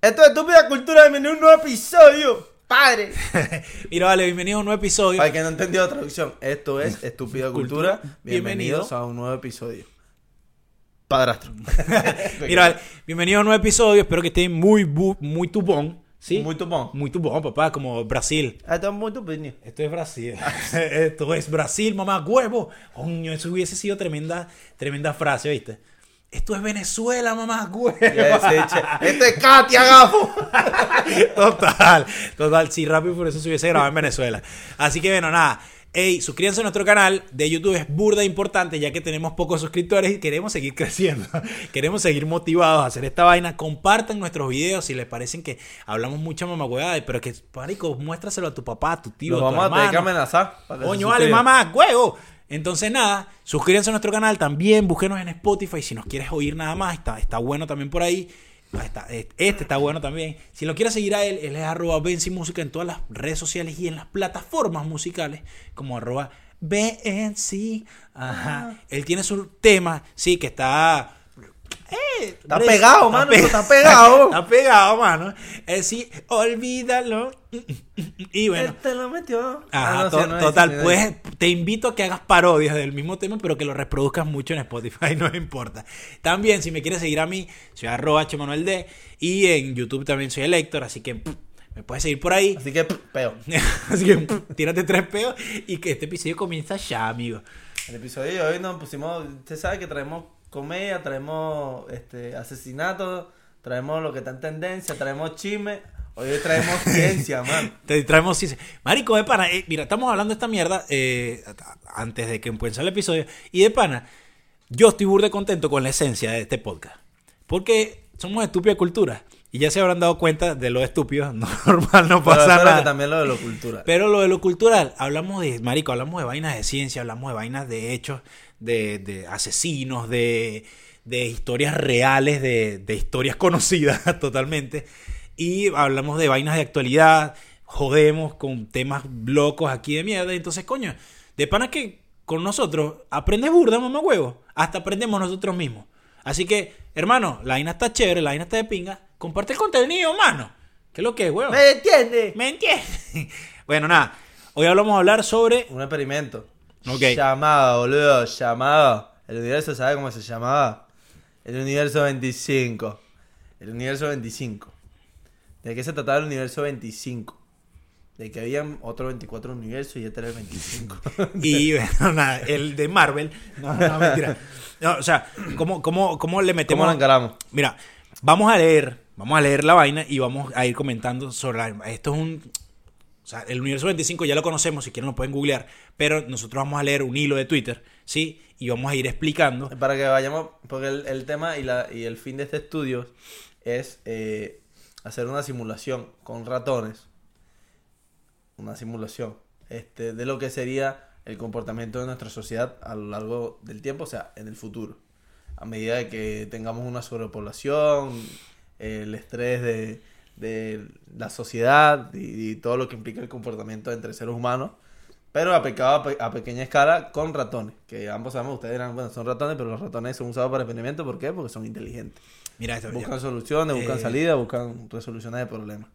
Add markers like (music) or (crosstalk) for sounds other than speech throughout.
Esto es Estúpida Cultura, bienvenido a un nuevo episodio. Padre. (laughs) Mira, vale, bienvenidos a un nuevo episodio. Para que no entendió la traducción, esto es Estúpida (laughs) Cultura. Bienvenidos Bienvenido. a un nuevo episodio. Padrastro. (laughs) Mira, vale, bienvenidos a un nuevo episodio. Espero que estén muy, bu- muy tubón. ¿Sí? Muy tupón. Muy tubón, papá, como Brasil. Ah, Esto es muy tupón. Esto es Brasil. Esto es Brasil, mamá, huevo. Coño, eso hubiese sido tremenda, tremenda frase, ¿viste? Esto es Venezuela, mamá, huevo. (laughs) Este es Katia Gafo. (laughs) Total, total. Sí, rápido por eso se hubiese grabado en Venezuela. Así que bueno, nada. Ey, suscríbanse a nuestro canal de YouTube, es burda importante ya que tenemos pocos suscriptores y queremos seguir creciendo. (laughs) queremos seguir motivados a hacer esta vaina. Compartan nuestros videos si les parecen que hablamos mucha mamagüeada, pero que, marico, muéstraselo a tu papá, a tu tío, a tu vamos a tener que hermano. amenazar. Coño, vale, mamá, huevo. Entonces, nada, suscríbanse a nuestro canal también, búsquenos en Spotify si nos quieres oír nada más, está, está bueno también por ahí. Ah, está- este está bueno también. Si lo quieres seguir a él, él es arroba Benzi Música en todas las redes sociales y en las plataformas musicales como arroba BNC. Ajá. Él tiene su tema, sí, que está... eh, Está bre- pegado, mano, eso está pegado. (laughs) está pegado, mano. Es sí, olvídalo. Y bueno. Él te lo metió. Ajá, Ah, no, to- sí, no es, total, es. pues te invito a que hagas parodias del mismo tema, pero que lo reproduzcas mucho en Spotify, (laughs) no me importa. También, si me quieres seguir a mí, soy arroba Manuel D, y en YouTube también soy el Héctor, así que me puedes seguir por ahí. Así que, peo. (laughs) Así que tírate tres peos y que este episodio comienza ya, amigo. El episodio de hoy nos pusimos, usted sabe que traemos comedia, traemos este asesinatos, traemos lo que está en tendencia, traemos chisme, hoy traemos (laughs) ciencia, man. Te traemos ciencia. Marico, de pana, eh, mira, estamos hablando de esta mierda eh, antes de que empiece el episodio. Y de pana, yo estoy burde contento con la esencia de este podcast. Porque somos estúpida cultura. Y ya se habrán dado cuenta de lo estúpido. (laughs) No, normal, no Pero pasa espero nada. que también lo de lo cultural. Pero lo de lo cultural, hablamos de, marico, hablamos de vainas de ciencia, hablamos de vainas de hechos, de, de asesinos, de, de historias reales, de, de historias (laughs) conocidas totalmente. Y hablamos de vainas de actualidad, jodemos con temas locos aquí de mierda. Entonces, coño, de pana que con nosotros aprendes burda, mamá huevo. Hasta aprendemos nosotros mismos. Así que, hermano, la vaina está chévere, la vaina está de pinga. Comparte el contenido, mano. ¿Qué es lo que es, huevo? ¿Me entiendes? ¿Me entiendes? (laughs) bueno, nada. Hoy hablamos a hablar sobre. Un experimento. Ok. Llamado, boludo, llamado. El universo sabe cómo se llamaba. El universo 25. El universo 25. ¿De qué se trataba el universo 25? De que habían otros 24 universos y este era el 25. (laughs) Y (laughs) bueno, nada, el de Marvel. No, no, mentira. No, o sea, ¿cómo, cómo, cómo le metemos? ¿Cómo lo encaramos? Mira, vamos a leer, vamos a leer la vaina y vamos a ir comentando sobre la- esto es un sea, el universo 25 ya lo conocemos, si quieren lo pueden googlear, pero nosotros vamos a leer un hilo de Twitter, ¿sí? Y vamos a ir explicando. Para que vayamos, porque el, el tema y, la, y el fin de este estudio es eh, hacer una simulación con ratones. Una simulación este, de lo que sería el comportamiento de nuestra sociedad a lo largo del tiempo, o sea, en el futuro. A medida de que tengamos una sobrepoblación, el estrés de, de la sociedad y, y todo lo que implica el comportamiento entre seres humanos. Pero aplicado a, pe- a pequeña escala con ratones. Que ambos sabemos, ustedes dirán, bueno, son ratones, pero los ratones son usados para experimento. ¿Por qué? Porque son inteligentes. Mira esto. Buscan soluciones, buscan Eh. salidas, buscan resoluciones de problemas.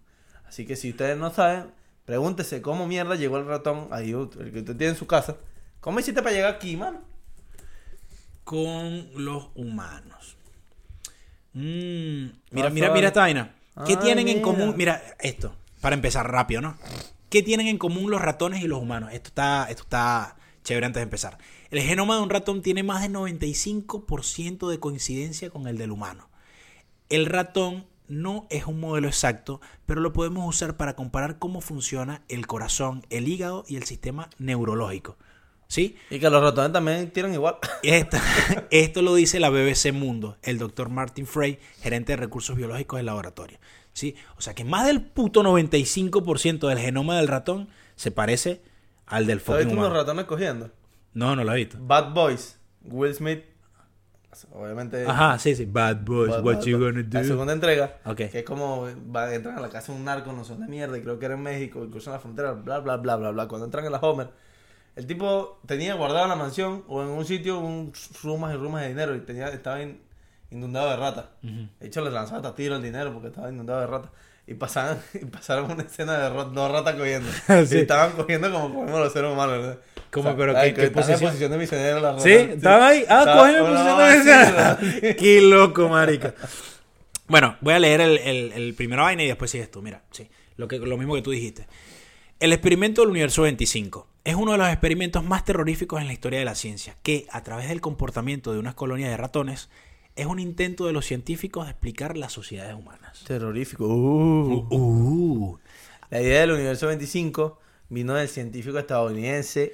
Así que si ustedes no saben, pregúntese cómo mierda llegó el ratón ahí, el que usted tiene en su casa. ¿Cómo hiciste para llegar aquí, mano? con los humanos. Mm, mira, mira, mira esta vaina. ¿Qué Ay, tienen en común? Mira, esto, para empezar rápido, ¿no? ¿Qué tienen en común los ratones y los humanos? Esto está, esto está chévere antes de empezar. El genoma de un ratón tiene más del 95% de coincidencia con el del humano. El ratón no es un modelo exacto, pero lo podemos usar para comparar cómo funciona el corazón, el hígado y el sistema neurológico. ¿Sí? Y que los ratones también tiran igual. (laughs) (laughs) Esto lo dice la BBC Mundo, el doctor Martin Frey, gerente de recursos biológicos del laboratorio. ¿Sí? O sea que más del puto 95% del genoma del ratón se parece al del ¿Has fucking visto unos humano. ratones cogiendo? No, no lo he visto. Bad Boys, Will Smith. Obviamente. Ajá, sí, sí. Bad boys, Bad- what Bad- you gonna La do? segunda entrega. Ok. Que es como va, entran a la casa de un narco, no son de mierda, y creo que era en México, y cruzan la frontera, bla, bla, bla, bla, bla. Cuando entran en la Homer, el tipo tenía guardado en la mansión o en un sitio un rumas y rumas de dinero y tenía, estaba in- inundado de ratas. De hecho, les lanzaba hasta tiro el dinero porque estaba inundado de ratas. Y pasaban, (laughs) y pasaron una escena de dos ratas cogiendo. (laughs) Sí. Y estaban cogiendo como cogemos los seres humanos, ¿verdad? ¿Cómo? ¿Pero ay, qué- que qué estaban en posición? posición de misionero las ratas. ¿Sí? ¿Estaban ahí? Ah, cogen posición de. ¿verdad? (laughs) Qué loco, marica. Bueno, voy a leer el, el, el primero vaina y después sigues tú. Mira, sí. Lo, que, lo mismo que tú dijiste. El experimento del universo 25 es uno de los experimentos más terroríficos en la historia de la ciencia, que, a través del comportamiento de unas colonias de ratones, es un intento de los científicos de explicar las sociedades humanas. Terrorífico. Uh. Uh, La idea del universo 25 vino del científico estadounidense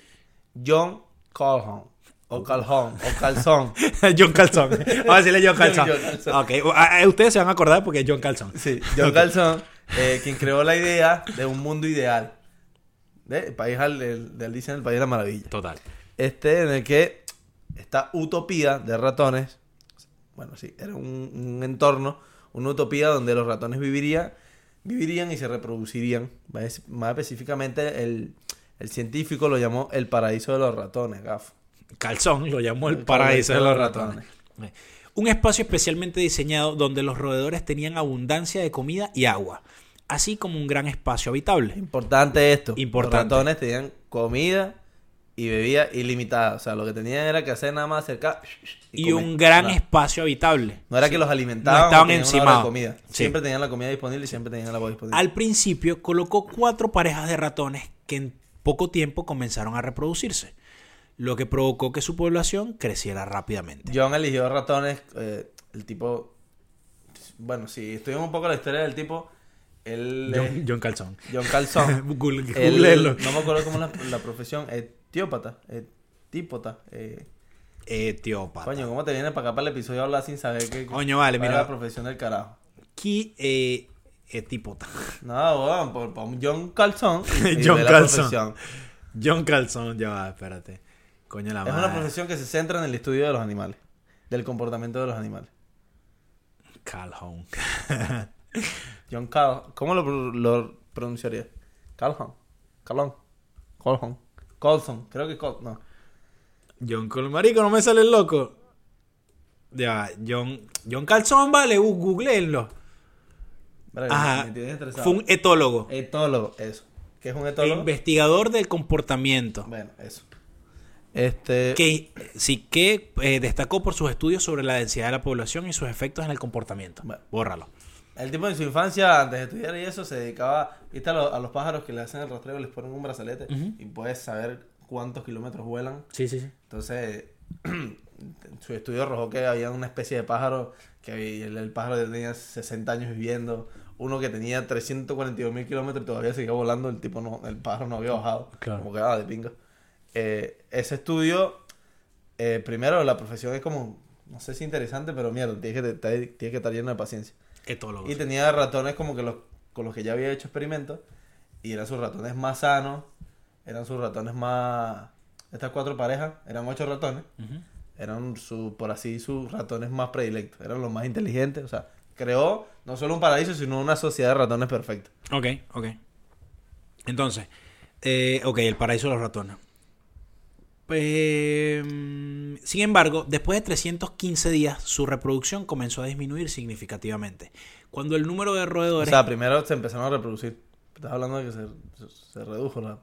John Calhoun. O Calhoun. O Calzón. (laughs) John Calzón. Vamos a decirle John Calzón. (laughs) John Calzón. Ok, a- a- ustedes se van a acordar porque es John Calzón. Sí, John Calzón, eh, quien creó la idea de un mundo ideal. ¿De? El país del, el país de la maravilla. Total. Este en el que esta utopía de ratones, bueno, sí, era un, un entorno, una utopía donde los ratones vivirían, vivirían y se reproducirían. Más más específicamente, el, el científico lo llamó el paraíso de los ratones, gafo. Calzón lo llamó el El paraíso de los ratones. Un espacio especialmente diseñado donde los roedores tenían abundancia de comida y agua, así como un gran espacio habitable. Importante esto. Importante. Los ratones tenían comida y bebida ilimitada. O sea, lo que tenían era que hacer nada más acercar Y un gran No. espacio habitable. No era que los alimentaban No estaban de comida. Sí. Siempre tenían la comida disponible y siempre tenían el agua disponible. Al principio colocó cuatro parejas de ratones que en poco tiempo comenzaron a reproducirse, lo que provocó que su población creciera rápidamente. John eligió ratones, eh, el tipo... Bueno, si estudiamos un poco la historia del tipo, él... John, John Calzón. John Calzón. (laughs) Google- él- no me acuerdo cómo es la, la profesión. Etiópata. Etípota. Eh, Etiópata. coño, ¿cómo te viene para acá para el episodio a hablar sin saber qué... Coño, vale, mira. la profesión del carajo. Aquí, eh, etípota. (laughs) No, weón, por, por John Calzón. y (laughs) John Calzón. profesión. John Calzón, ya va, espérate. Coño la Es madre. una profesión que se centra en el estudio de los animales. Del comportamiento de los animales. Calhoun. John Cal... ¿Cómo lo, pro- lo pronunciaría? Calhoun. Calhoun. Calhoun. Colson. Creo que Col... No. John Col Marico, no me sale el loco. Ya, John, John Calzón, vale, gu- googleenlo. Ajá. me tienes estresado. Fue un etólogo. Etólogo, eso. ¿Qué es un etólogo? Investigador del comportamiento. Bueno, eso. Este... Que sí que eh, destacó por sus estudios sobre la densidad de la población y sus efectos en el comportamiento. Bueno. Bórralo. El tipo en su infancia, antes de estudiar y eso, se dedicaba, viste, a, lo- a los pájaros que le hacen el rastreo, les ponen un brazalete y puedes saber cuántos kilómetros vuelan. Sí, sí, sí. Entonces, (clears throat) su estudio arrojó que había una especie de pájaro que el, el pájaro tenía 60 años viviendo, uno que tenía 342 mil kilómetros y todavía seguía volando, el tipo no, el pájaro no había bajado, Claro. como que ah, de pinga. Eh, ese estudio, eh, primero la profesión es como, no sé si interesante, pero mierda, tienes que, tienes que estar lleno de paciencia. Etólogo. Y tenía ratones como que los con los que ya había hecho experimentos. Y eran sus ratones más sanos. Eran sus ratones más. Estas cuatro parejas, eran ocho ratones. Eran su, por así, sus ratones más predilectos. Eran los más inteligentes. O sea, creó no solo un paraíso, sino una sociedad de ratones perfecta. Ok, ok. Entonces, eh, ok, el paraíso de los ratones. Mm, sin embargo, después de 315 días, su reproducción comenzó a disminuir significativamente. Cuando el número de O roedores... sea, primero se empezaron a reproducir. Estás hablando de que se, redujo la.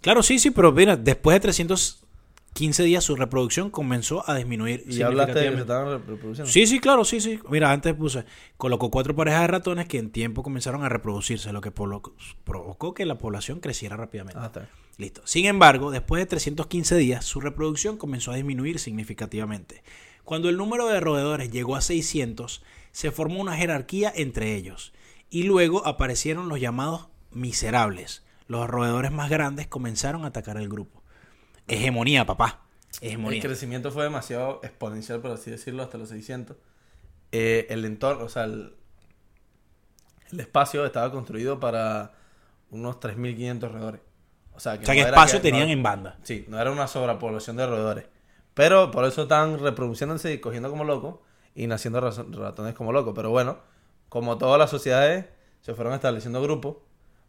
claro, sí, sí, pero mira, después de 315 días, su reproducción comenzó a disminuir Y hablaste de que se estaban reproduciendo. Sí, sí, claro, sí, sí. Mira, antes puse, colocó cuatro parejas de ratones que en tiempo comenzaron a reproducirse, lo que provocó que la población creciera rápidamente. Ah, está bien. Listo. Sin embargo, después de 315 días, su reproducción comenzó a disminuir significativamente. Cuando el número de roedores llegó a 600, se formó una jerarquía entre ellos. Y luego aparecieron los llamados miserables. Los roedores más grandes comenzaron a atacar el grupo. Hegemonía, papá. El crecimiento fue demasiado exponencial, por así decirlo, hasta los 600. Eh, el entorno, o sea, el, el espacio estaba construido para unos 3.500 roedores. O sea, que, O sea, no que era espacio que- tenían no- en banda. Sí, no era una sobrepoblación de roedores. Pero por eso están reproduciéndose y cogiendo como locos y naciendo ratones como locos. Pero bueno, como todas las sociedades, se fueron estableciendo grupos,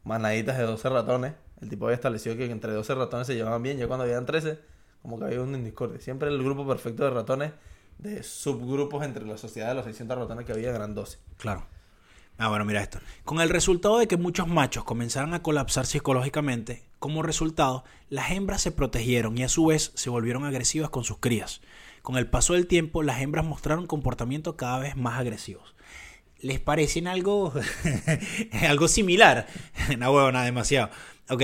manaditas de 12 ratones. El tipo había establecido que entre 12 ratones se llevaban bien. Ya cuando habían 13, como que había un discordia. Siempre el grupo perfecto de ratones de subgrupos entre la sociedad de los 600 ratones que había, eran 12. Claro. Ah, bueno, mira esto. Con el resultado de que muchos machos comenzaron a colapsar psicológicamente, como resultado, las hembras se protegieron y a su vez se volvieron agresivas con sus crías. Con el paso del tiempo, las hembras mostraron comportamientos cada vez más agresivos. ¿Les parecen algo, (laughs) algo similar? (laughs) no, huevo, nada demasiado. Ok,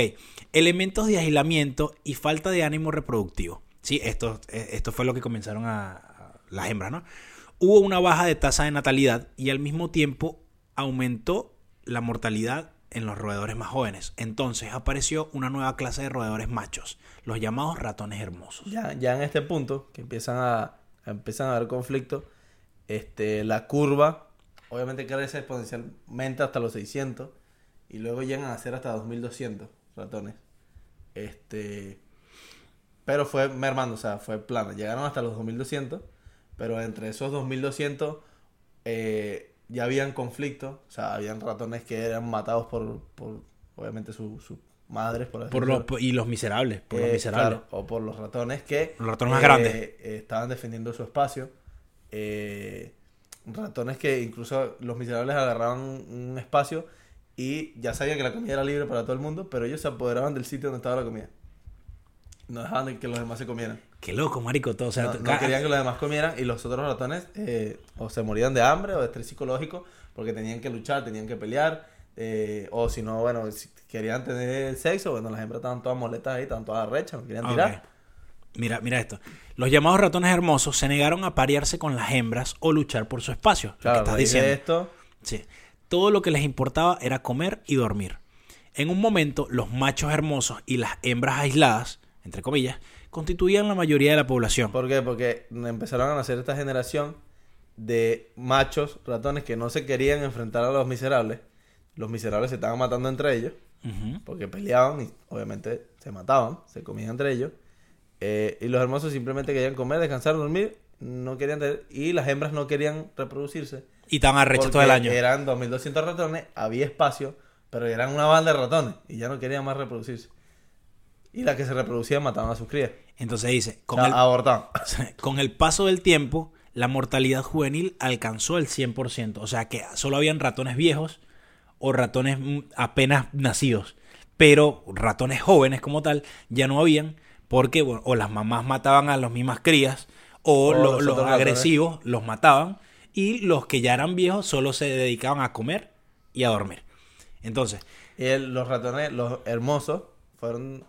elementos de aislamiento y falta de ánimo reproductivo. Sí, esto, eh, esto fue lo que comenzaron a, a las hembras, ¿no? Hubo una baja de tasa de natalidad y al mismo tiempo aumentó la mortalidad en los roedores más jóvenes. Entonces apareció una nueva clase de roedores machos, los llamados ratones hermosos. Ya, ya en este punto, que empiezan a, empiezan a haber conflicto, este, la curva obviamente crece exponencialmente hasta los 600 y luego llegan a ser hasta 2200 ratones. Este, pero fue mermando, o sea, fue plano. Llegaron hasta los 2200, pero entre esos 2200 eh, ya habían conflictos, o sea, habían ratones que eran matados por, por obviamente, sus su madres, por, por los, y los miserables, por los eh, miserables. claro, o por los ratones que Los ratones más eh, grandes. eh, estaban defendiendo su espacio. Eh, ratones que incluso los miserables agarraban un espacio y ya sabían que la comida era libre para todo el mundo, pero ellos se apoderaban del sitio donde estaba la comida. No dejaban de que los demás se comieran. Qué loco, marico, todo. O sea, no, no querían que los demás comieran y los otros ratones eh, o se morían de hambre o de estrés psicológico porque tenían que luchar, tenían que pelear. eh, o si no, bueno, si querían tener sexo, bueno, las hembras estaban todas moletas ahí, estaban todas rechas, no querían Ok. tirar. Mira, mira esto. Los llamados ratones hermosos se negaron a parearse con las hembras o luchar por su espacio. lo que Claro, estás diciendo. esto, Sí. Todo lo que les importaba era comer y dormir. En un momento, los machos hermosos y las hembras aisladas, entre comillas, constituían la mayoría de la población. ¿por qué? Porque empezaron a nacer esta generación de machos ratones que no se querían enfrentar a los miserables. Los miserables se estaban matando entre ellos. Porque peleaban y obviamente se mataban, se comían entre ellos. Eh, y los hermosos simplemente querían comer, descansar, dormir, no querían tener- y las hembras no querían reproducirse. Y estaban arrechos porque todo el año. Eran 2200 ratones, había espacio, pero eran una banda de ratones y ya no querían más reproducirse. Y las que se reproducían mataban a sus crías. Entonces dice, con O sea, el, abortaban. (laughs) con el paso del tiempo, la mortalidad juvenil alcanzó el 100%. O sea que solo habían ratones viejos o ratones mm, apenas nacidos. Pero ratones jóvenes como tal ya no habían porque bueno, o las mamás mataban a las mismas crías o, O lo- los los, otros ratones. agresivos los mataban y los que ya eran viejos solo se dedicaban a comer y a dormir. Entonces, el- los ratones, los hermosos, fueron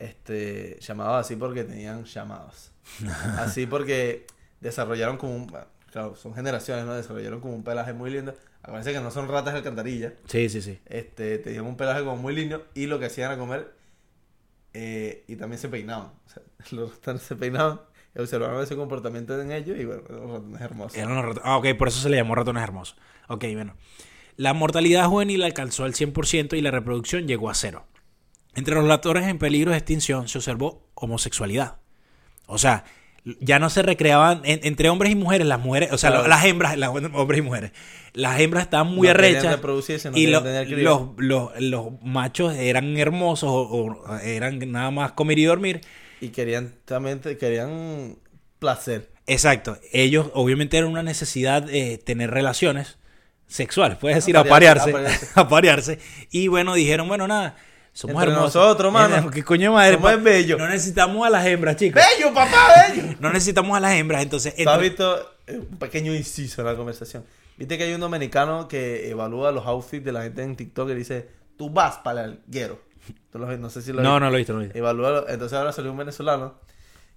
este, llamados así porque tenían llamados. (laughs) Así porque desarrollaron como un... Claro, son generaciones, ¿no? Desarrollaron como un pelaje muy lindo. Acuérdense que no son ratas de alcantarilla. sí, sí, sí. Este, tenían un pelaje como muy lindo y lo que hacían era comer eh, y también se peinaban. O sea, (laughs) los ratones se peinaban y observaban ese comportamiento en ellos y bueno, los ratones hermosos. Eran los rato- Ah, ok, por eso se le llamó ratones hermosos. Ok, bueno. La mortalidad juvenil alcanzó el 100% y la reproducción llegó a cero. Entre los ratones en peligro de extinción se observó homosexualidad. O sea, ya no se recreaban en- entre hombres y mujeres, las mujeres, o sea, Claro. las hembras, las hombres y mujeres. Las hembras estaban muy No arrechas no y lo- los, los, los machos eran hermosos o, o eran nada más comer y dormir. Y querían también, querían placer. Exacto. Ellos obviamente era una necesidad de tener relaciones sexuales, puedes decir, Aparearse, aparearse, aparearse. (laughs) aparearse. Y bueno, dijeron, bueno, nada, somos Entre hermosos. nosotros, mano. ¿Qué coño madre? Somos bellos. No necesitamos a las hembras, chicos. ¡Bello, papá, bello! (laughs) No necesitamos a las hembras, entonces... ¿Tú has visto eh, un pequeño inciso en la conversación? Viste que hay un dominicano que evalúa los outfits de la gente en TikTok y dice, tú vas para el guero. No sé si lo No, no lo he visto, no lo he visto. Evalúa, entonces ahora salió un venezolano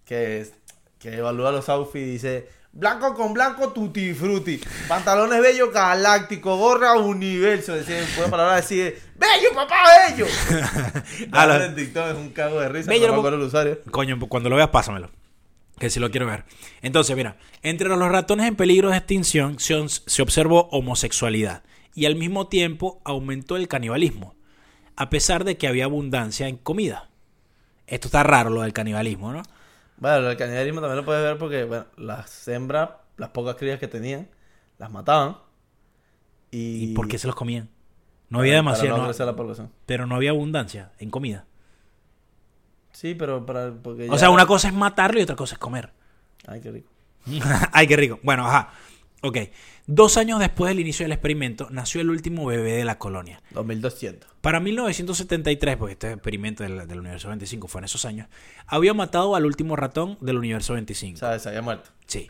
que, que evalúa los outfits y dice, blanco con blanco, tutti frutti, pantalones bello galáctico, gorra universo, decía, puede palabra decir, bello papá, bello. (laughs) Ah, lo- en TikTok es un cago de risa, Bello, no me lo- acuerdo el usuario. Coño, cuando lo veas, pásamelo. Que si lo quiero ver. Entonces, mira, entre los ratones en peligro de extinción se, se observó homosexualidad y al mismo tiempo aumentó el canibalismo, a pesar de que había abundancia en comida. Esto está raro, lo del canibalismo, ¿no? Bueno, el canibalismo también lo puedes ver porque bueno, las hembras, las pocas crías que tenían, las mataban. ¿Y, ¿Y por qué se los comían? No había demasiado, no no- crecer la población. pero no había abundancia en comida. Sí, pero para... Porque O sea, una cosa es matarlo y otra cosa es comer. Ay, qué rico. (laughs) Ay, qué rico. Bueno, ajá. Ok. Dos años después del inicio del experimento, nació el último bebé de la colonia. 2200. Para 1973, porque este experimento del, del universo 25 fue en esos años, había matado al último ratón del universo 25. ¿Sabes? Se había muerto. Sí.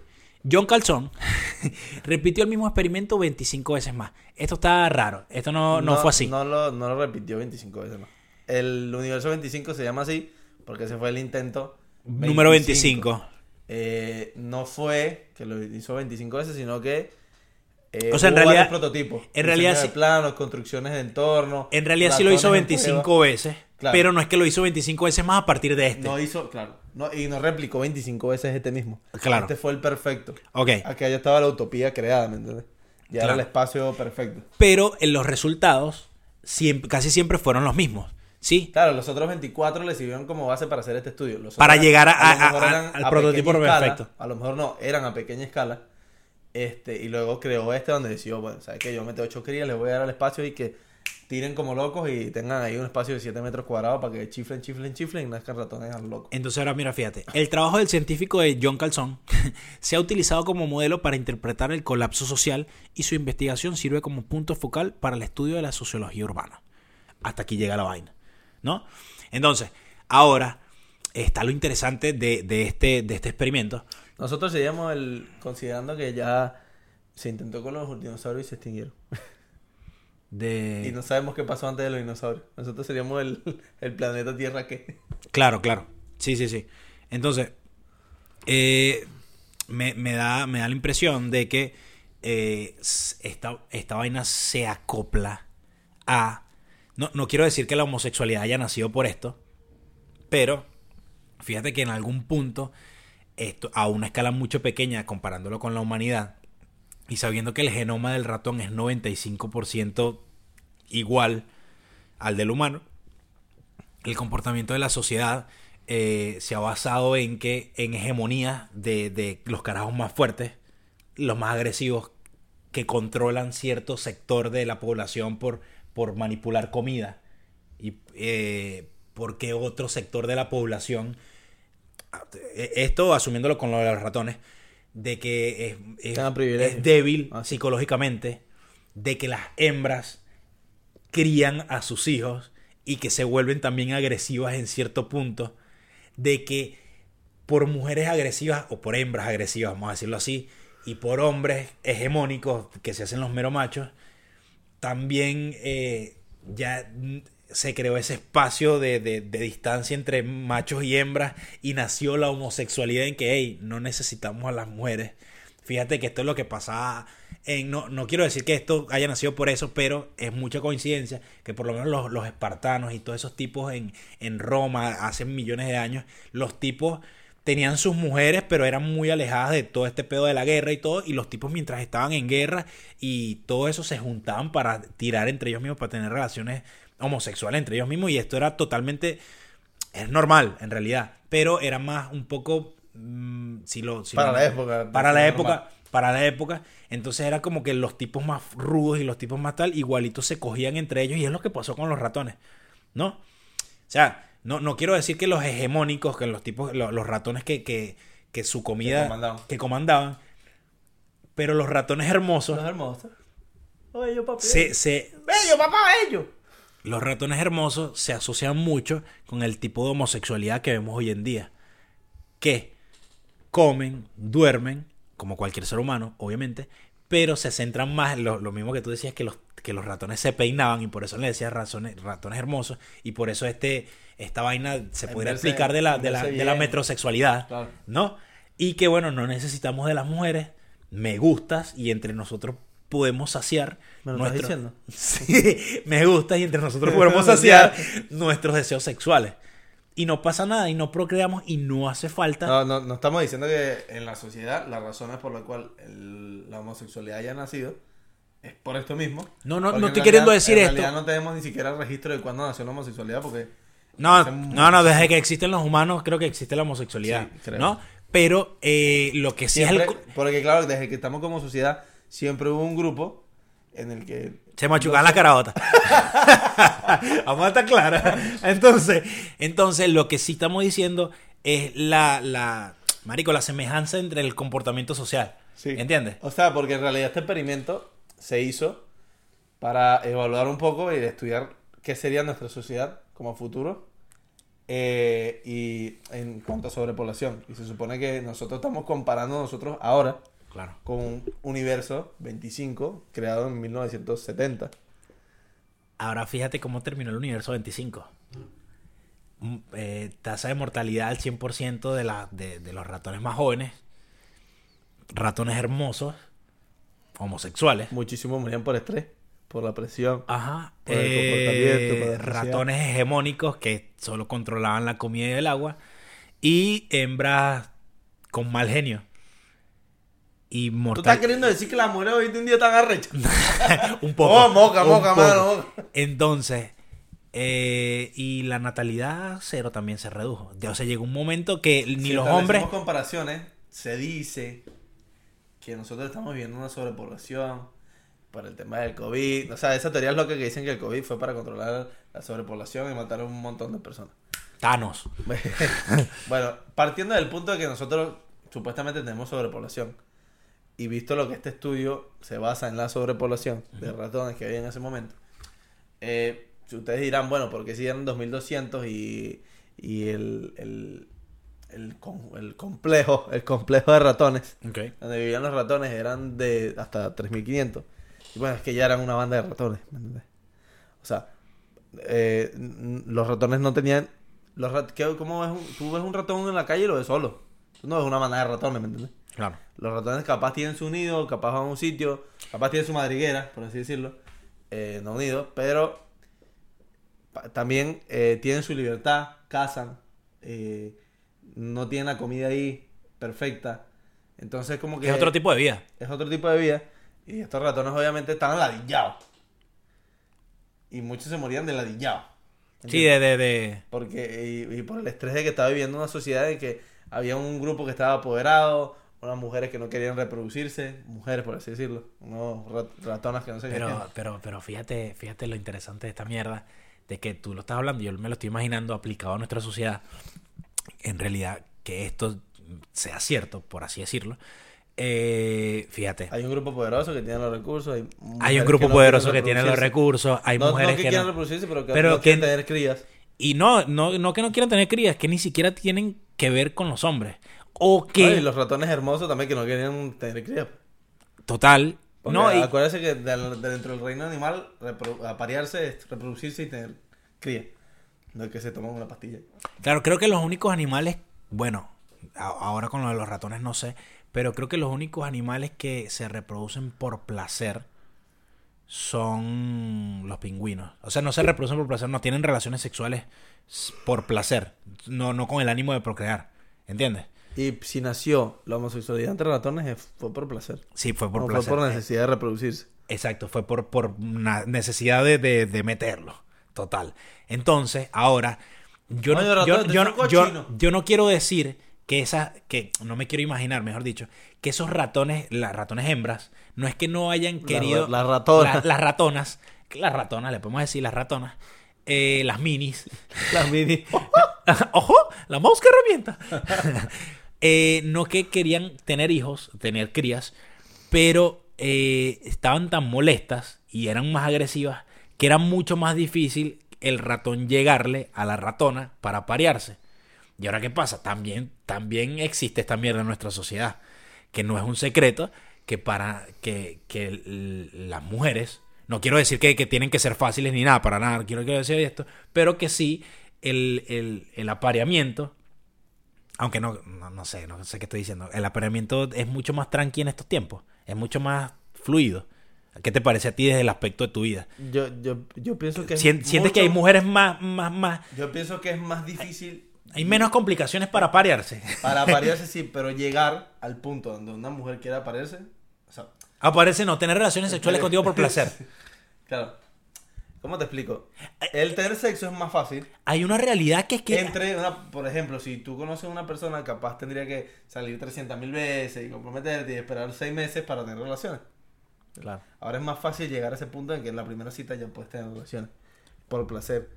John Calzón (laughs) repitió el mismo experimento 25 veces más. Esto está raro. Esto no, no, fue así. No lo, no lo repitió 25 veces más. El universo 25 se llama así porque ese fue el intento. Número 25. Eh, no fue que lo hizo 25 veces, sino que. eh, O sea, en realidad- prototipos. en realidad sí- planos, construcciones de entorno. En realidad sí lo hizo ratones en 25 prueba. veces, Claro. pero no es que lo hizo 25 veces más a partir de este. No hizo, claro. No, y no replicó 25 veces este mismo. Claro. Este fue el perfecto. Ok. Aquí ya estaba la utopía creada, ¿me entiendes? Ya era el espacio perfecto. Pero en los resultados siempre, casi siempre fueron los mismos. ¿Sí? Claro, los otros 24 le sirvieron como base para hacer este estudio. Los Para otros, llegar a- a- a- al prototipo escala, perfecto. A lo mejor no, eran a pequeña escala. Este, y luego creó este donde decidió, bueno, ¿sabes qué? Yo meto 8 crías, les voy a dar al espacio y que tiren como locos y tengan ahí un espacio de 7 metros cuadrados para que chiflen, chiflen, chiflen y nazcan ratones a lo loco. Entonces ahora mira, fíjate, el trabajo del científico de John Calzón (laughs) se ha utilizado como modelo para interpretar el colapso social y su investigación sirve como punto focal para el estudio de la sociología urbana. Hasta aquí llega la vaina, ¿no? Entonces, ahora está lo interesante de, de este, de este experimento. Nosotros seríamos el, considerando que ya se intentó con los dinosaurios y se extinguieron. (laughs) De... Y no sabemos qué pasó antes de los dinosaurios. Nosotros seríamos el, (laughs) el planeta Tierra que... (laughs) Claro, claro. Sí, sí, sí. Entonces, eh, me, me da, me da la impresión de que eh, esta, esta vaina se acopla a... No, no quiero decir que la homosexualidad haya nacido por esto, pero fíjate que en algún punto, esto, a una escala mucho pequeña, comparándolo con la humanidad, y sabiendo que el genoma del ratón es 95% igual al del humano, el comportamiento de la sociedad eh, se ha basado en que en hegemonía de, de los carajos más fuertes, los más agresivos, que controlan cierto sector de la población por, por manipular comida y eh, porque otro sector de la población, eh, esto asumiéndolo con lo de los ratones, de que es, débil Ah, sí. psicológicamente, de que las hembras crían a sus hijos y que se vuelven también agresivas en cierto punto, de que por mujeres agresivas o por hembras agresivas, vamos a decirlo así, y por hombres hegemónicos que se hacen los mero machos, también eh, ya se creó ese espacio de, de- de distancia entre machos y hembras y nació la homosexualidad en que, hey, no necesitamos a las mujeres. Fíjate que esto es lo que pasaba en, no, no quiero decir que esto haya nacido por eso, pero es mucha coincidencia que por lo menos los, los espartanos y todos esos tipos en, en Roma hace millones de años, los tipos tenían sus mujeres, pero eran muy alejadas de todo este pedo de la guerra y todo, y los tipos mientras estaban en guerra y todo eso se juntaban para tirar entre ellos mismos, para tener relaciones homosexuales entre ellos mismos, y esto era totalmente, es normal en realidad, pero era más un poco, mm, si lo, si Para lo- la época, para la normal. época, para la época, entonces era como que los tipos más rudos y los tipos más tal, igualitos se cogían entre ellos, y es lo que pasó con los ratones, ¿no? O sea, no, no quiero decir que los hegemónicos, que los tipos, lo- los, ratones que, que, que su comida, comandaban. que comandaban, pero los ratones hermosos, Los hermosos. Bello, papi. se, se, Bello, papá, bello. los ratones hermosos se asocian mucho con el tipo de homosexualidad que vemos hoy en día. Que comen, duermen, como cualquier ser humano, obviamente, pero se centran más en lo, lo mismo que tú decías, que los, que los ratones se peinaban y por eso le decías ratones, ratones hermosos y por eso este, esta vaina se podría explicar de la, de la, de la metrosexualidad, Claro. ¿no? Y que bueno, no necesitamos de las mujeres, me gustas y entre nosotros podemos saciar ¿Me lo estás diciendo? (laughs) Sí, me gusta y entre nosotros (laughs) podemos saciar nuestros deseos sexuales. Y no pasa nada y no procreamos y no hace falta. No, no, no estamos diciendo que en la sociedad las razones por las cuales la homosexualidad haya nacido es por esto mismo. No, no, no estoy realidad- queriendo decir en esto. realidad no tenemos ni siquiera registro de cuándo nació la homosexualidad porque... No, no, no, desde que existen los humanos creo que existe la homosexualidad, Sí, creo. ¿no? Pero eh, lo que sí Siempre, es el... Porque claro, desde que estamos como sociedad siempre hubo un grupo en el que... Se machucan la carabota. (laughs) Vamos a estar claros. Entonces, entonces, lo que sí estamos diciendo es la, la, Marico, la semejanza entre el comportamiento social. Sí. ¿Entiendes? O sea, porque en realidad este experimento se hizo para evaluar un poco y estudiar qué sería nuestra sociedad como futuro eh, y en cuanto a sobrepoblación. Y se supone que nosotros estamos comparando nosotros ahora Claro. con un universo 25 creado en 1970. Ahora fíjate cómo terminó el universo 25. Mm, eh, tasa de mortalidad al 100% de, la, de, de los ratones más jóvenes. Ratones hermosos. Homosexuales. Muchísimos morían por estrés, por la presión. Ajá. Por el comportamiento, por la ansiedad. ratones hegemónicos que solo controlaban la comida y el agua. Y hembras con mal genio. Y ¿Tú estás mortal. queriendo decir que las mujeres hoy en día están arrechas? (laughs) un poco. Oh, moca, moca, mano, moca. Entonces, eh, y la natalidad cero también se redujo. O sea, llegó un momento que ni Si los hombres. comparaciones, se dice que nosotros estamos viviendo una sobrepoblación por el tema del COVID. O sea, esa teoría es lo que dicen que el COVID fue para controlar la sobrepoblación y matar a un montón de personas. Thanos. (laughs) bueno, partiendo del punto de que nosotros supuestamente tenemos sobrepoblación y visto lo que este estudio se basa en la sobrepoblación de ratones que había en ese momento, eh, ustedes dirán, bueno, porque si eran 2200 y, y el, el, el, el complejo, el complejo de ratones, donde vivían los ratones eran de hasta 3500. Y bueno, es que ya eran una banda de ratones, ¿me entiendes? O sea, eh, los ratones no tenían... Los rat- ¿qué- ¿Cómo ves un, tú ves un ratón en la calle y lo ves solo? Tú no ves una manada de ratones, ¿me entiendes? Claro. Los ratones capaz tienen su nido, capaz van a un sitio, capaz tienen su madriguera, por así decirlo, eh, no nido, pero también eh, tienen su libertad, cazan, eh, no tienen la comida ahí perfecta. Entonces como que Es otro tipo de vida. es otro tipo de vida. Y estos ratones obviamente estaban ladillados. Y muchos se morían de ladillado. Sí, de, de, de- Porque, y, y por el estrés de que estaba viviendo una sociedad en que había un grupo que estaba apoderado, unas mujeres que no querían reproducirse, mujeres por así decirlo, unos rat- ratonas que no qué. Pero, pero, pero fíjate, fíjate lo interesante de esta mierda, de que tú lo estás hablando, yo me lo estoy imaginando aplicado a nuestra sociedad. En realidad, que esto sea cierto, por así decirlo. Eh, fíjate, Hay un grupo poderoso que tiene los recursos. Hay, hay un grupo poderoso quieren que tiene los recursos, hay no, mujeres no que, que quieran no. reproducirse, pero que Pero no que- quieren tener crías. Y no, no, no que no quieran tener crías, que ni siquiera tienen que ver con los hombres. O que, Ay, los ratones hermosos también que no querían tener crías. total, Porque no, y- acuérdense que dentro del reino animal, aparearse es reproducirse y tener cría. No es que se toman una pastilla. Claro, creo que los únicos animales, bueno, a- ahora con lo de los ratones no sé, pero creo que los únicos animales que se reproducen por placer son los pingüinos. O sea, no se reproducen por placer, no tienen relaciones sexuales por placer, no, no con el ánimo de procrear, ¿entiendes? Y si nació la homosexualidad entre ratones es- fue por placer. Sí, fue por no placer. fue por necesidad de reproducirse. Exacto, fue por, por una necesidad de, de- de meterlo. Total. Entonces, ahora, yo, Oye, no, ratón, yo, yo es no- un yo- cochino. yo no quiero decir que esa, que no me quiero imaginar, mejor dicho, que esos ratones, las ratones hembras, no es que no hayan La- querido. las ratonas. la- las ratonas, las ratonas, le podemos decir las ratonas, eh, las minis. (laughs) Las mini. (laughs) ¡Ojo! La mosca herramienta. (laughs) Eh, no que querían tener hijos, tener crías, pero eh, estaban tan molestas y eran más agresivas era mucho más difícil el ratón llegarle a la ratona para parearse. ¿Y ahora qué pasa? También, también existe esta mierda en nuestra sociedad, que no es un secreto que para que, que las mujeres, no quiero decir que, que tienen que ser fáciles ni nada, para nada, quiero, quiero decir esto, pero que sí el, el, el apareamiento, aunque no, no, no sé, no sé qué estoy diciendo, el apareamiento es mucho más tranqui en estos tiempos, es mucho más fluido. ¿Qué te parece a ti desde el aspecto de tu vida? Yo, yo, yo pienso que es Sien- ¿Sientes que hay mujeres más, más, más, Yo pienso que es más difícil hay menos complicaciones para parearse? para (laughs) aparearse, sí, pero llegar al punto donde una mujer quiera aparearse. O sea, Aparece no tener relaciones sexuales contigo por placer. (laughs) claro. ¿Cómo te explico? El tener sexo es más fácil. Hay una realidad que es que... Entre una, por ejemplo, si tú conoces a una persona, capaz tendría que salir 300 mil veces y comprometerte y esperar seis meses para tener relaciones. Claro. Ahora es más fácil llegar a ese punto en que en la primera cita ya puedes tener relaciones por placer.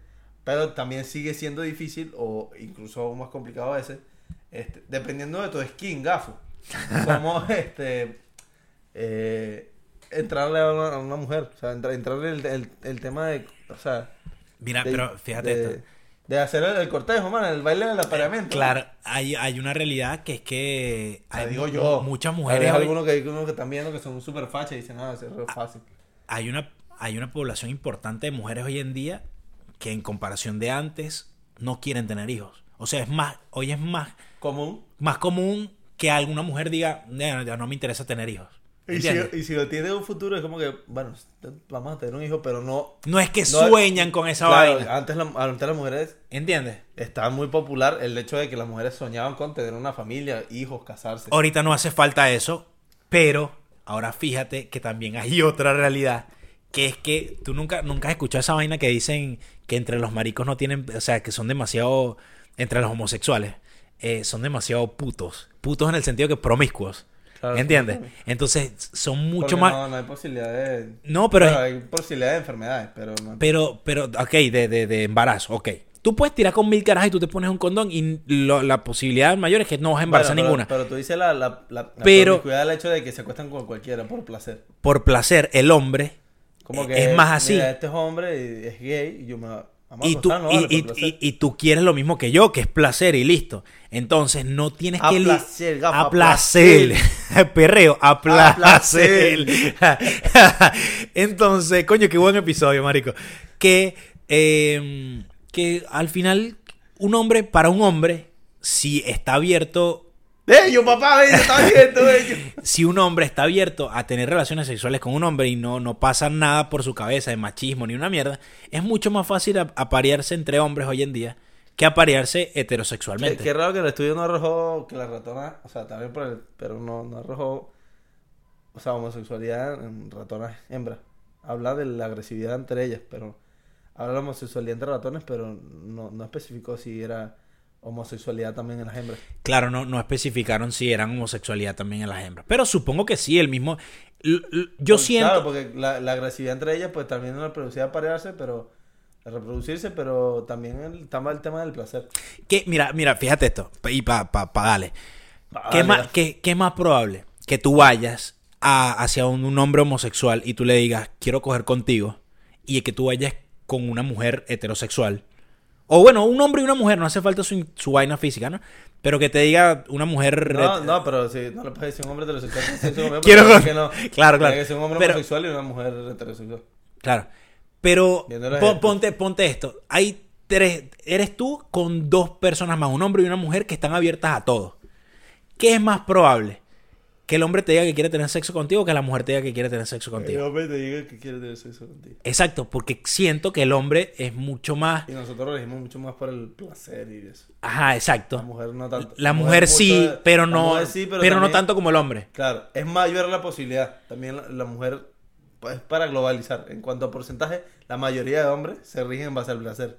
Pero también sigue siendo difícil o incluso aún más complicado a veces este, dependiendo de tu skin, gafo, (laughs) cómo este, eh, entrarle a una, a una mujer. O sea, entra- entrarle el, el, el tema de. O sea. Mira, de- pero fíjate de, esto. De hacer el, el cortejo, man, el baile del apareamiento. Claro, hay, hay una realidad que es que O sea, hay digo yo. muchas Hay mujeres. hoy- algunos que, hay algunos que están viendo que son súper fachas y dicen, ah, es re fácil. hay una, hay una población importante de mujeres hoy en día que en comparación de antes no quieren tener hijos. O sea, es más, hoy es más, Común. más común que alguna mujer diga, "Ya, ya no me interesa tener hijos. Y si, ¿Entiendes? y si lo tiene en un futuro, es como que, bueno, vamos a tener un hijo, pero no. No es que no- sueñan con esa Claro, vaina. Antes, la- antes las mujeres ¿Entiendes? estaba muy popular el hecho de que las mujeres soñaban con tener una familia, hijos, casarse. Ahorita no hace falta eso, pero ahora fíjate que también hay (laughs) otra realidad, que es que tú nunca, nunca has escuchado esa vaina que dicen que entre los maricos no tienen, o sea, que son demasiado, entre los homosexuales, eh, son demasiado putos. Putos en el sentido que promiscuos. Claro, ¿Entiendes? sí. (laughs) Entonces son Porque mucho más... No, no hay posibilidad de. No, pero hay posibilidad de enfermedades, pero no. Pero, pero, ok, de, de, de embarazo, ok. Tú puedes tirar con mil caras y tú te pones un condón y lo- la posibilidad mayor es que no vas a embarazar Bueno, pero- ninguna. Pero tú dices la, la, la, la Pero- promiscuidad del hecho de que se acuestan con cualquiera por placer. Por placer, el hombre Como es más así. mira, este es hombre y es gay y yo me vamos y tú, no y, vale, tú quieres lo mismo que yo, que es placer y listo. Entonces no tienes A que... placer, gafa, a placer. (laughs) Perreo, a placer. placer. (laughs) Entonces, coño, qué buen episodio, marico. Que, eh, que al final, un hombre, para un hombre, si está abierto ¡Eh, yo papá! ¡Eh, yo estaba viendo! eh, yo- (laughs) si un hombre está abierto a tener relaciones sexuales con un hombre y no, no pasa nada por su cabeza de machismo ni una mierda, es mucho más fácil a- aparearse entre hombres hoy en día que aparearse Qué, heterosexualmente. qué raro que el estudio no arrojó que la ratona, o sea, también por el, pero no, no arrojó, o sea, homosexualidad en ratonas hembras. Habla de la agresividad entre ellas, pero habla de la homosexualidad entre ratones, pero no, no especificó si era homosexualidad también en las hembras. Claro, no, no especificaron si eran homosexualidad también en las hembras. Pero supongo que sí, el mismo... l- Yo Porque, siento... Claro, porque la, la agresividad entre ellas, pues también la producida para parearse, pero reproducirse, pero también el, está el tema del placer. Que, mira, mira, fíjate esto. Y para pa, pa darle. ¿Qué, Dale, más, dale. qué, qué más probable? Que tú vayas a- hacia un, un hombre homosexual y tú le digas, quiero coger contigo, y que tú vayas con una mujer heterosexual. O bueno, un hombre y una mujer, no hace falta su, su vaina física, ¿no? Pero que te diga una mujer... No, het- no, pero si no le puedes decir un hombre heterosexual, hombre, Quiero que no. (laughs) Claro, claro. Tiene que ser un hombre Pero- homosexual y una mujer heterosexual. Claro. Pero pon- ponte, ponte esto. Hay tres... Eres tú con dos personas más, un hombre y una mujer que están abiertas a todo. ¿Qué es más probable? Que el hombre te diga que quiere tener sexo contigo o que la mujer te diga que quiere tener sexo El contigo. hombre te diga que quiere tener sexo contigo. Exacto, porque siento que el hombre es mucho más... Y nosotros lo elegimos mucho más por el placer y eso. Ajá, exacto. La mujer no tanto. La mujer sí, pero la no, mujer sí, pero, pero no tanto como el hombre. Claro, es mayor la posibilidad. También la, la mujer, pues para globalizar. En cuanto a porcentaje, la mayoría de hombres se rigen en base al placer.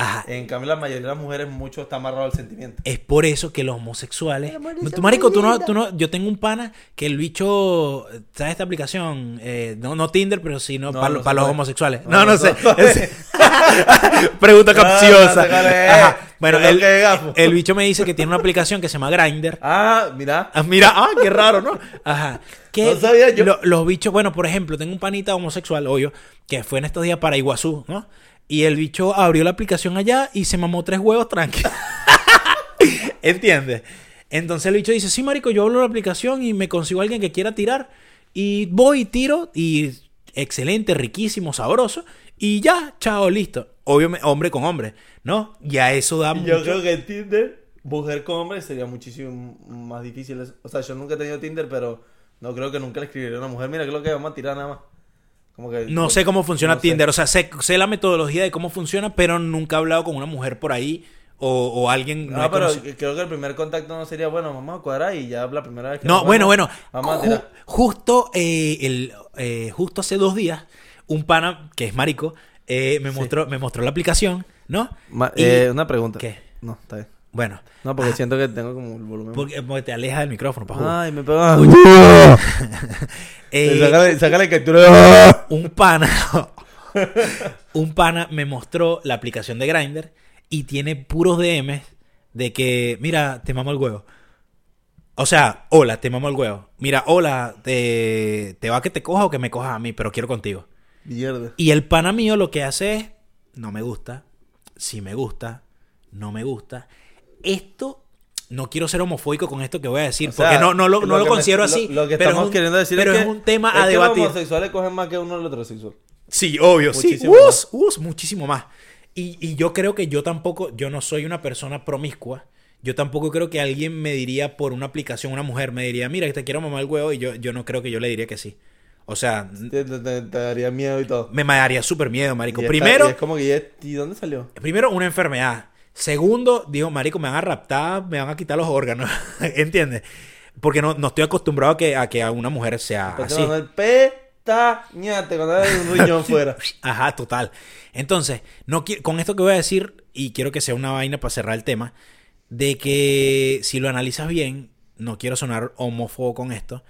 Ajá. En cambio, la mayoría de las mujeres, mucho está amarrado al sentimiento. Es por eso que los homosexuales. Tú, marico, tú no, tú no. Yo tengo un pana que el bicho. ¿Sabes esta aplicación? Eh, no, no Tinder, pero sí, no, No, para no los homosexuales. No, No, no, no sé. (laughs) Pregunta (laughs) No, no capciosa. Ajá. Bueno, el, el bicho me dice que tiene una aplicación que se llama Grindr. (laughs) Ah, mira. Ah, mira, ah, qué raro, ¿no? Ajá. Que No sabía yo. lo- los bichos, bueno, por ejemplo, tengo un panita homosexual, obvio, que fue en estos días para Iguazú, ¿no? Y el bicho abrió la aplicación allá y se mamó tres huevos tranqui. (laughs) ¿Entiendes? Entonces el bicho dice, sí, marico, yo abro la aplicación y me consigo a alguien que quiera tirar. Y voy y tiro y excelente, riquísimo, sabroso. Y ya, chao, listo. Obviamente, hombre con hombre, ¿no? Ya eso da Yo mucho- creo que en Tinder, mujer con hombre sería muchísimo más difícil. O sea, yo nunca he tenido Tinder, pero no creo que nunca le escribiría a una mujer. Mira, lo que vamos a tirar nada más. Como que, No sé cómo funciona no sé. Tinder, o sea, sé, sé la metodología de cómo funciona, pero nunca he hablado con una mujer por ahí o, o alguien. No, he pero conocido. creo que el primer contacto no sería, bueno, vamos a cuadrar y ya la primera vez que No, bueno, bueno. Vamos a ju- tirar. justo, eh, el, eh, justo hace dos días, un pana, que es marico, eh, me, Sí. mostró, me mostró la aplicación, ¿no? Ma- Y- eh, una pregunta. ¿Qué? No, está bien. Bueno, No, porque siento que tengo como el volumen. porque, porque te alejas del micrófono, pa' jugar. Ay, me pegó. (laughs) Eh, sácale, sácale captura. (laughs) un pana (laughs) un pana me mostró la aplicación de Grindr y tiene puros DMs de que, mira, te mamo el huevo. O sea, hola, te mamo el huevo. Mira, hola, te, te va que te coja o que me cojas a mí, pero quiero contigo. Mierda. Y el pana mío lo que hace es, no me gusta, sí me gusta, no me gusta. Esto, no quiero ser homofóbico con esto que voy a decir, O sea, porque no, no lo, no lo me- considero así. Lo, lo que pero estamos es un, queriendo decir pero es, es que, un tema es a que debatir. los homosexuales cogen más que uno el heterosexual. Sí, obvio, sí. Muchísimo Us, us, muchísimo más. Y, y yo creo que yo tampoco, yo no soy una persona promiscua. Yo tampoco creo que alguien me diría por una aplicación, una mujer me diría, mira, te quiero mamar el huevo, y yo, yo no creo que yo le diría que sí. O sea, Te, te- daría miedo y todo. me daría súper miedo, marico. Y está- Primero, y es como que, ya- ¿y dónde salió? primero, una enfermedad. Segundo, digo, marico, me van a raptar, me van a quitar los órganos. (laughs) ¿Entiendes? Porque no, no estoy acostumbrado a que, a que a una mujer sea te así. el pestañate cuando hay un riñón (laughs) fuera. Ajá, total. Entonces, no con esto que voy a decir, y quiero que sea una vaina para cerrar el tema, de que si lo analizas bien, no quiero sonar homófobo con esto,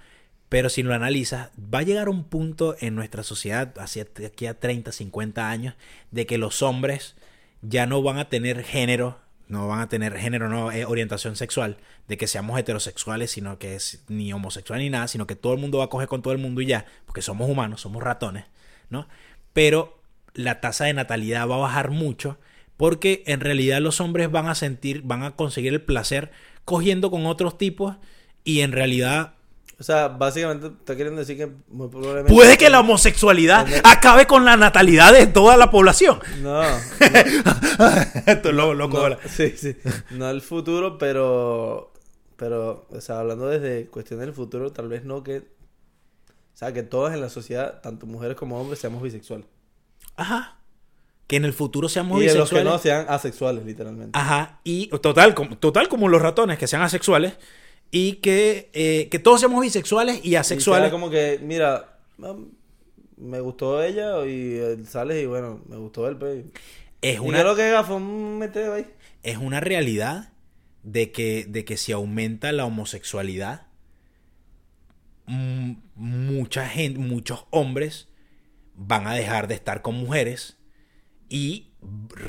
pero si lo analizas, va a llegar un punto en nuestra sociedad, hacia aquí a 30, 50 años, de que los hombres ya no van a tener género, no van a tener género, no eh, orientación sexual, de que seamos heterosexuales, sino que es ni homosexual ni nada, sino que todo el mundo va a coger con todo el mundo y ya, porque somos humanos, somos ratones, ¿no? Pero la tasa de natalidad va a bajar mucho porque en realidad los hombres van a sentir, van a conseguir el placer cogiendo con otros tipos y en realidad O sea, básicamente está queriendo decir que muy probablemente... puede que la homosexualidad acabe con la natalidad de toda la población. No, (laughs) Esto lo, loco, no, hola. sí, sí. No el futuro, pero... Pero, o sea, hablando desde cuestiones del futuro, tal vez no que... O sea, que todos en la sociedad, tanto mujeres como hombres, seamos bisexuales. Ajá. Que en el futuro seamos y de los que bisexuales. no sean asexuales, literalmente. Ajá, y total, como, total como los ratones, que sean asexuales y que, eh, que todos seamos bisexuales y Y asexuales. sea como que, mira, mam, me gustó ella y eh, sales y bueno, me gustó él, pues. Es ¿Y una, es lo que haga? Fue un ahí. es una realidad de que, de que si aumenta la homosexualidad, mucha gente, muchos hombres van a dejar de estar con mujeres y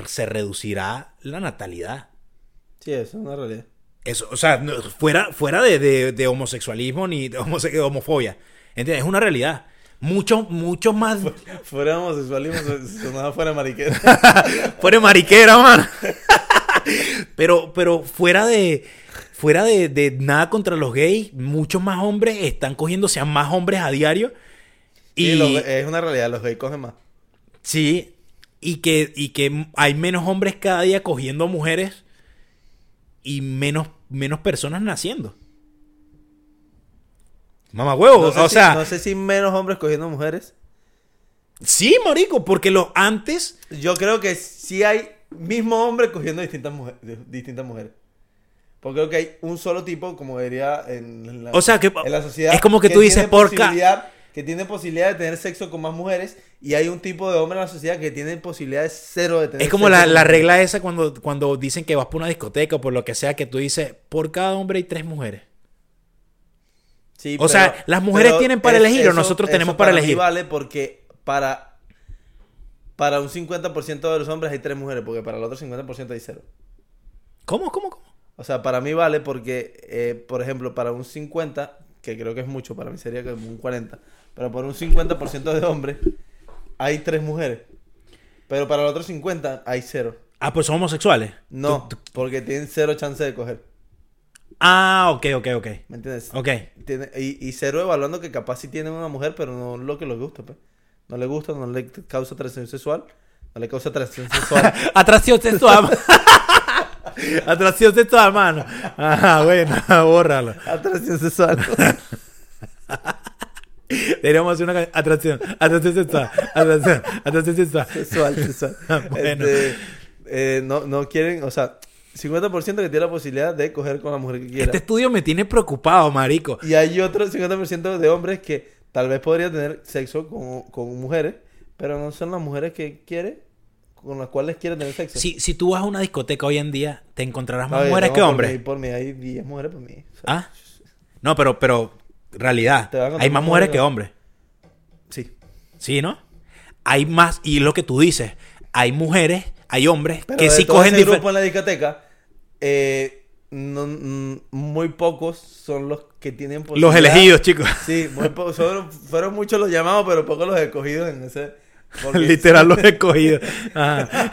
se reducirá la natalidad. Sí, eso es una realidad. Eso, o sea, fuera, fuera de, de- de homosexualismo ni de, homose- de homofobia. ¿Entiendes? Es una realidad. Muchos, muchos más. Fuera de homosexualismo, se- sonaba fuera mariquera. Fuera de mariquera, (laughs) mano. pero, pero fuera de. Fuera de, de nada contra los gays, muchos más hombres están cogiéndose a más hombres a diario. Y, Y los- es una realidad, los gays cogen más. sí, y que, y que hay menos hombres cada día cogiendo mujeres y menos, menos personas naciendo. Mamá huevo, No sé o si- sea, no sé si menos hombres cogiendo mujeres. sí, marico, porque los antes Yo creo que sí hay mismo hombre cogiendo distintas, mujeres distintas mujeres. Porque creo que hay un solo tipo, como diría en la, O sea, que en la sociedad. es como que tú dices, tiene por ca- posibilidad- Que tiene posibilidad de tener sexo con más mujeres. Y hay un tipo de hombre en la sociedad que tiene posibilidades cero de tener Es como sexo la, con la regla esa cuando, cuando dicen que vas por una discoteca o por lo que sea, que tú dices, por cada hombre hay tres mujeres. Sí, O sea, ¿las mujeres tienen para elegir o nosotros tenemos para mí elegir? vale porque para, para un 50% de los hombres hay tres mujeres, porque para el otro 50% hay cero. ¿Cómo, cómo, cómo? O sea, para mí vale porque, eh, por ejemplo, para un 50, que creo que es mucho, para mí sería como un 40, pero para un 50% de hombres hay tres mujeres. Pero para el otro 50 hay cero. Ah, pues son homosexuales. No, Tú- tú- porque tienen cero chance de coger. Ah, ok, ok, ok. ¿Me entiendes? Ok. Tiene- y, y cero evaluando que capaz sí tienen una mujer, pero no lo que les gusta, pues. No le gusta, no le causa atracción sexual. No le causa atracción sexual. (laughs) Atracción sexual. (laughs) (laughs) Atracción sexual, mano. Ah, bueno, (laughs) bórralo. atracción sexual. (laughs) Deberíamos hacer una ca- atracción. Atracción sexual. Atracción. Atracción sexual. sexual, sexual. Bueno. Este, eh, no, no quieren, o sea, 50% que tiene la posibilidad de coger con la mujer que quiera. Este estudio me tiene preocupado, marico. Y hay otro 50% de hombres que tal vez podrían tener sexo con, con mujeres, pero no son las mujeres que quiere, con las cuales quiere tener sexo. Si, si tú vas a una discoteca hoy en día, te encontrarás más Oye, mujeres no, que por hombres. mí- Por mí, hay 10 mujeres por mí. O sea, ¿Ah? No, pero, pero, realidad. Hay más mujeres que hombres. Sí. ¿Sí, no? Hay más, y lo que tú dices, hay mujeres, hay hombres Pero que sí todo cogen ese difer- grupo en la discoteca, eh, no- mm, muy pocos son los que tienen Los elegidos, chicos. Sí, muy pocos. Fueron, fueron muchos los llamados, pero pocos los escogidos en ese. (laughs) Literal los (laughs) escogidos. Ajá.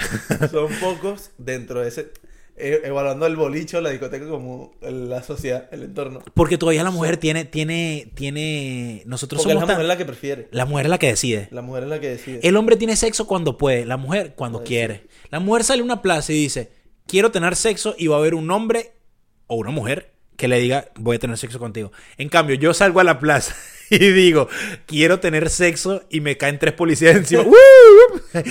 Son pocos dentro de ese. eh, evaluando el bolicho, la discoteca como la sociedad, el entorno. Porque todavía la mujer tiene, tiene, tiene. Nosotros Porque es somos la tan- mujer la que prefiere. La mujer es la que decide. La mujer es la que decide. El hombre tiene sexo cuando puede, la mujer cuando quiere. La mujer sale a una plaza y dice, quiero tener sexo y va a haber un hombre o una mujer que le diga, voy a tener sexo contigo. En cambio, yo salgo a la plaza (laughs) y digo, quiero tener sexo y me caen tres policías encima. (laughs)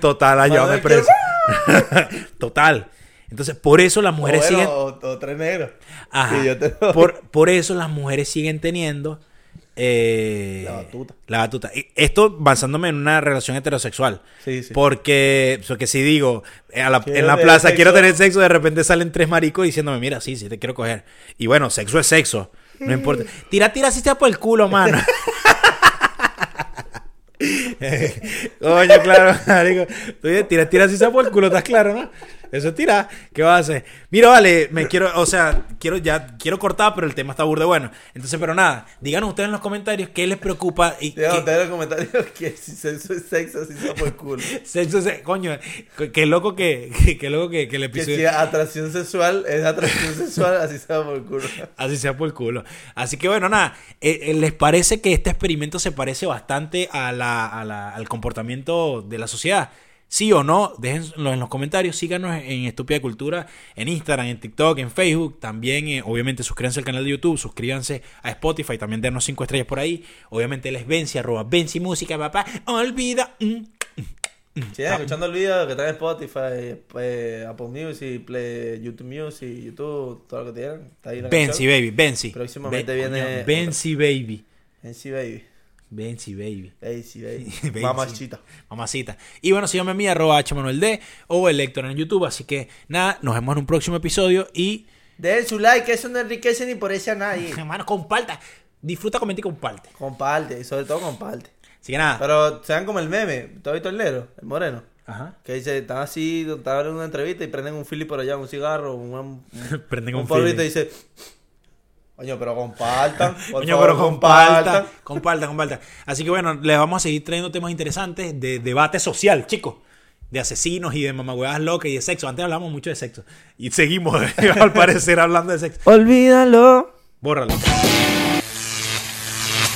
Total, a llevarme Mano, preso. (laughs) Total. Entonces, por eso las O mujeres bueno, siguen... o, o tres negros. Ajá. Y yo te- por, por eso las mujeres siguen teniendo eh, La batuta. La batuta. Y esto basándome en una relación heterosexual. Sí, sí. Porque, porque si digo, eh, a la- Quiero en la plaza sexo. quiero tener sexo, de repente salen tres maricos diciéndome, mira, sí, sí, te quiero coger. Y bueno, sexo es sexo. No importa. (laughs) Tira, tira, si sea por el culo, mano. (laughs) (laughs) Coño, claro, marico. Tú tira, tira, si sea por el culo, ¿estás claro, no? Eso es tira. ¿Qué vas a hacer? Mira, vale, me quiero, o sea, quiero ya, quiero cortar, pero el tema está burde bueno. Entonces, pero nada, díganos ustedes en los comentarios qué les preocupa y Digan qué- ustedes en los comentarios (laughs) que si sexo es sexo, si sea por culo. Sexo, se- coño, qué- loco que, que, qué loco que, que el Que episodio si atracción sexual es atracción sexual, así sea por culo. (laughs) así sea por culo. Así que bueno, nada, eh, eh, ¿les parece que este experimento se parece bastante a la, a la- al comportamiento de la sociedad? ¿Sí o no? Déjenlo en los comentarios, síganos en Estúpida Cultura, en Instagram, en TikTok, en Facebook. También, eh, obviamente, suscríbanse al canal de YouTube, suscríbanse a Spotify, también denos cinco estrellas por ahí. Obviamente, les Benzi, arroba Benzi Música, papá. Olvida. mm, Sigan escuchando el video que está en Spotify, eh, Apple Music, Play, YouTube Music, YouTube, todo lo que tienen. Benzi, canción. baby, Benzi. Próximamente Be- viene Benzi, baby. Benzi Baby. Benzi, baby. (laughs) Benzi Baby. Benzi. Mamachita. Mamacita. Y bueno, síganme a mí, arroba hmanueld o el Héctor en YouTube. Así que nada, nos vemos en un próximo episodio y, Den su like, eso no enriquece ni por eso a nadie. (laughs) hermano, comparta. Disfruta, comenta y comparte. Comparte, y sobre todo comparte. Así que nada. Pero sean como el meme, ¿tú has visto el negro? El moreno. Ajá. Que dice, están así, están en una entrevista y prenden un fili por allá, un cigarro, un, un, (laughs) Prenden un un polvito y dice, coño, pero compartan, por Coño, favor, pero compartan, compartan, compartan. Así que bueno, les vamos a seguir trayendo temas interesantes de debate social, chicos. De asesinos y de mamagüedas locas y de sexo. Antes hablamos mucho de sexo. Y seguimos, (laughs) al parecer, hablando de sexo. Olvídalo. Bórralo.